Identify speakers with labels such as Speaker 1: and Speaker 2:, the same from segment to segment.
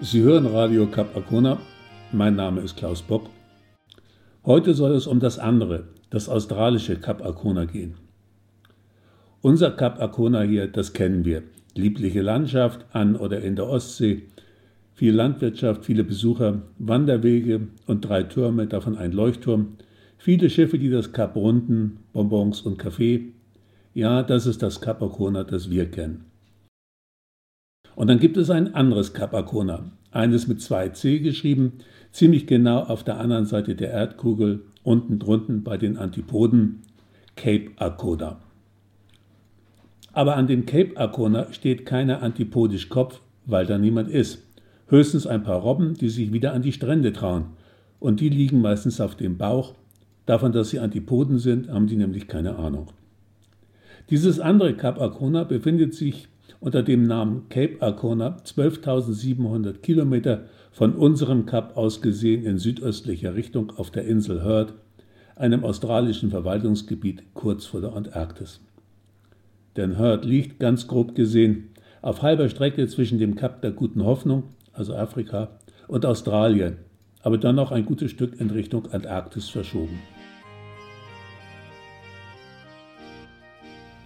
Speaker 1: Sie hören Radio Cap Arcona. Mein Name ist Klaus Bock. Heute soll es um das andere, das australische Cap Arcona gehen. Unser Cap Arcona hier, das kennen wir. Liebliche Landschaft an oder in der Ostsee, viel Landwirtschaft, viele Besucher, Wanderwege und drei Türme, davon ein Leuchtturm, viele Schiffe, die das Kap runden, Bonbons und Kaffee. Ja, das ist das Kap Arcona, das wir kennen. Und dann gibt es ein anderes Kap Arcona, eines mit zwei C geschrieben, ziemlich genau auf der anderen Seite der Erdkugel, unten drunten bei den Antipoden, Cape Arcona. Aber an dem Cape Arcona steht keiner antipodisch Kopf, weil da niemand ist. Höchstens ein paar Robben, die sich wieder an die Strände trauen. Und die liegen meistens auf dem Bauch. Davon, dass sie Antipoden sind, haben die nämlich keine Ahnung. Dieses andere Cap Arcona befindet sich unter dem Namen Cape Arcona 12.700 Kilometer von unserem Kap aus gesehen in südöstlicher Richtung auf der Insel Heard, einem australischen Verwaltungsgebiet kurz vor der Antarktis. Denn Heard liegt, ganz grob gesehen, auf halber Strecke zwischen dem Kap der Guten Hoffnung, also Afrika, und Australien, aber dann noch ein gutes Stück in Richtung Antarktis verschoben.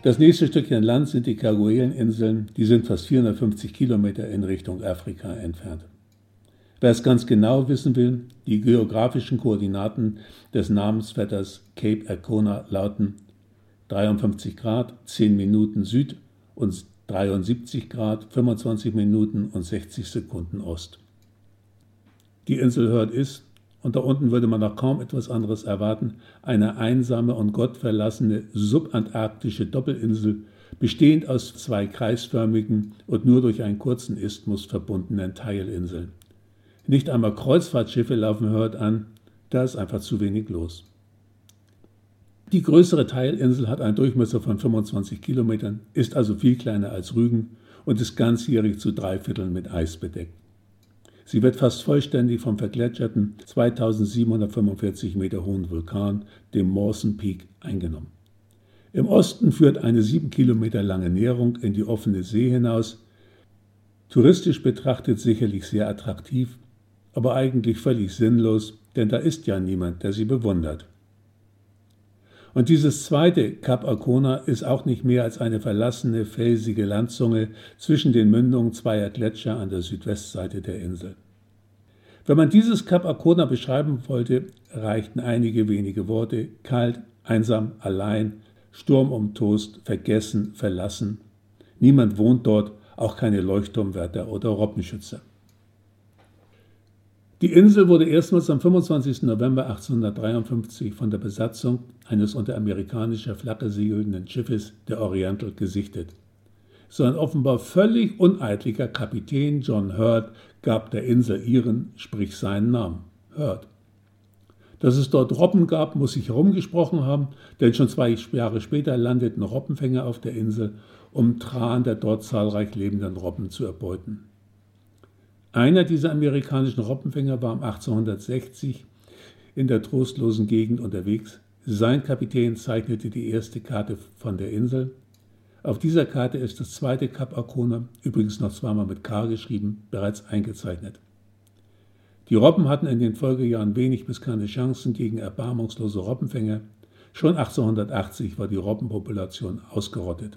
Speaker 1: Das nächste Stückchen Land sind die Kerguelen-Inseln, die sind fast 450 Kilometer in Richtung Afrika entfernt. Wer es ganz genau wissen will, die geografischen Koordinaten des Namensvetters Cape Arcona lauten 53 Grad, 10 Minuten Süd und 73 Grad, 25 Minuten und 60 Sekunden Ost. Die Insel Hört ist, und da unten würde man noch kaum etwas anderes erwarten, eine einsame und gottverlassene subantarktische Doppelinsel, bestehend aus zwei kreisförmigen und nur durch einen kurzen Isthmus verbundenen Teilinseln. Nicht einmal Kreuzfahrtschiffe laufen hört an, da ist einfach zu wenig los. Die größere Teilinsel hat einen Durchmesser von 25 Kilometern, ist also viel kleiner als Rügen und ist ganzjährig zu drei Vierteln mit Eis bedeckt. Sie wird fast vollständig vom vergletscherten 2745 Meter hohen Vulkan, dem Mawson Peak, eingenommen. Im Osten führt eine sieben Kilometer lange Näherung in die offene See hinaus. Touristisch betrachtet sicherlich sehr attraktiv, aber eigentlich völlig sinnlos, denn da ist ja niemand, der sie bewundert. Und dieses zweite Kap Arcona ist auch nicht mehr als eine verlassene, felsige Landzunge zwischen den Mündungen zweier Gletscher an der Südwestseite der Insel. Wenn man dieses Kap Arcona beschreiben wollte, reichten einige wenige Worte kalt, einsam, allein, Sturm um Toast, vergessen, verlassen. Niemand wohnt dort, auch keine Leuchtturmwärter oder Robbenschützer. Die Insel wurde erstmals am 25. November 1853 von der Besatzung eines unter amerikanischer Flagge segelnden Schiffes der Oriental gesichtet. So ein offenbar völlig uneitlicher Kapitän John Hurt gab der Insel ihren, sprich seinen Namen, Hurt. Dass es dort Robben gab, muss sich herumgesprochen haben, denn schon zwei Jahre später landeten Robbenfänger auf der Insel, um Tran der dort zahlreich lebenden Robben zu erbeuten. Einer dieser amerikanischen Robbenfänger war um 1860 in der trostlosen Gegend unterwegs. Sein Kapitän zeichnete die erste Karte von der Insel. Auf dieser Karte ist das zweite Kap Arcona, übrigens noch zweimal mit K geschrieben, bereits eingezeichnet. Die Robben hatten in den Folgejahren wenig bis keine Chancen gegen erbarmungslose Robbenfänger. Schon 1880 war die Robbenpopulation ausgerottet.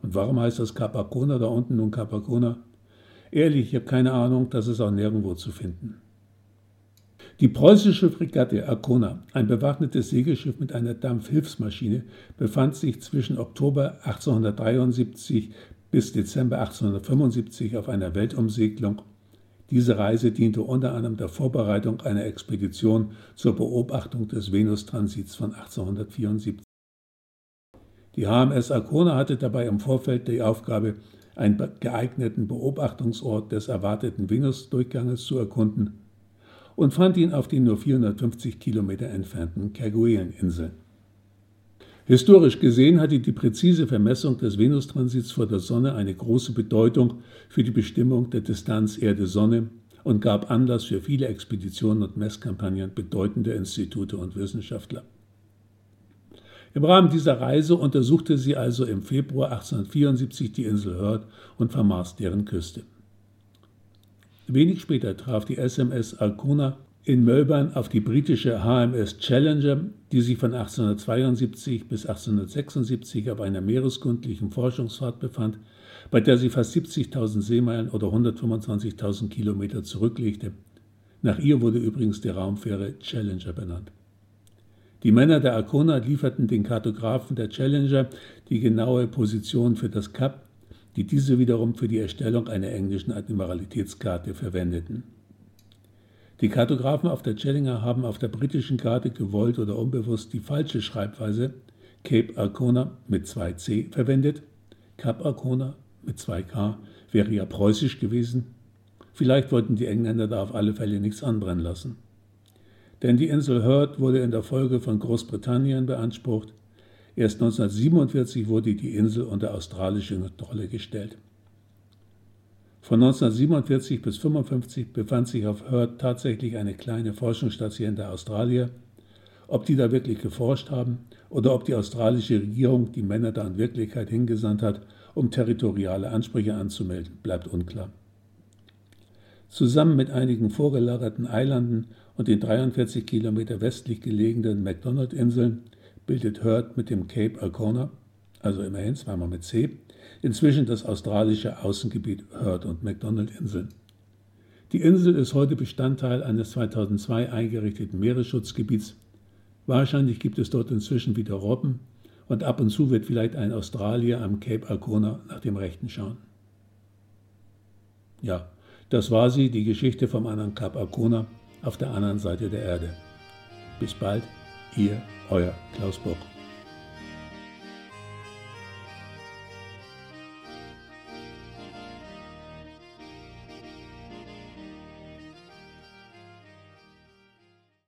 Speaker 1: Und warum heißt das Kap Arcona da unten nun Kap Arcona? Ehrlich, ich habe keine Ahnung, das ist auch nirgendwo zu finden. Die preußische Fregatte Arcona, ein bewaffnetes Segelschiff mit einer Dampfhilfsmaschine, befand sich zwischen Oktober 1873 bis Dezember 1875 auf einer Weltumsegelung. Diese Reise diente unter anderem der Vorbereitung einer Expedition zur Beobachtung des Venustransits von 1874. Die HMS Arcona hatte dabei im Vorfeld die Aufgabe, einen geeigneten Beobachtungsort des erwarteten Venusdurchganges zu erkunden und fand ihn auf den nur 450 Kilometer entfernten Kerguelen-Inseln. Historisch gesehen hatte die präzise Vermessung des Venustransits vor der Sonne eine große Bedeutung für die Bestimmung der Distanz Erde-Sonne und gab Anlass für viele Expeditionen und Messkampagnen bedeutender Institute und Wissenschaftler. Im Rahmen dieser Reise untersuchte sie also im Februar 1874 die Insel Heard und vermaß deren Küste. Wenig später traf die SMS Alcona in Melbourne auf die britische HMS Challenger, die sich von 1872 bis 1876 auf einer meereskundlichen Forschungsfahrt befand, bei der sie fast 70.000 Seemeilen oder 125.000 Kilometer zurücklegte. Nach ihr wurde übrigens die Raumfähre Challenger benannt. Die Männer der Arcona lieferten den Kartografen der Challenger die genaue Position für das Kap, die diese wiederum für die Erstellung einer englischen Admiralitätskarte verwendeten. Die Kartografen auf der Challenger haben auf der britischen Karte gewollt oder unbewusst die falsche Schreibweise Cape Arcona mit 2c verwendet. Cap Arcona mit 2k wäre ja preußisch gewesen. Vielleicht wollten die Engländer da auf alle Fälle nichts anbrennen lassen. Denn die Insel Heard wurde in der Folge von Großbritannien beansprucht. Erst 1947 wurde die Insel unter australische Kontrolle gestellt. Von 1947 bis 1955 befand sich auf Heard tatsächlich eine kleine Forschungsstation der Australier. Ob die da wirklich geforscht haben oder ob die australische Regierung die Männer da in Wirklichkeit hingesandt hat, um territoriale Ansprüche anzumelden, bleibt unklar. Zusammen mit einigen vorgelagerten Eilanden und den 43 Kilometer westlich gelegenen McDonald-Inseln bildet Heard mit dem Cape Alcona, also immerhin zweimal mit C, inzwischen das australische Außengebiet Heard und McDonald-Inseln. Die Insel ist heute Bestandteil eines 2002 eingerichteten Meeresschutzgebiets. Wahrscheinlich gibt es dort inzwischen wieder Robben und ab und zu wird vielleicht ein Australier am Cape Arcona nach dem Rechten schauen. Ja, das war sie, die Geschichte vom anderen Cape Arcona auf der anderen Seite der Erde. Bis bald, ihr, euer Klaus Bock.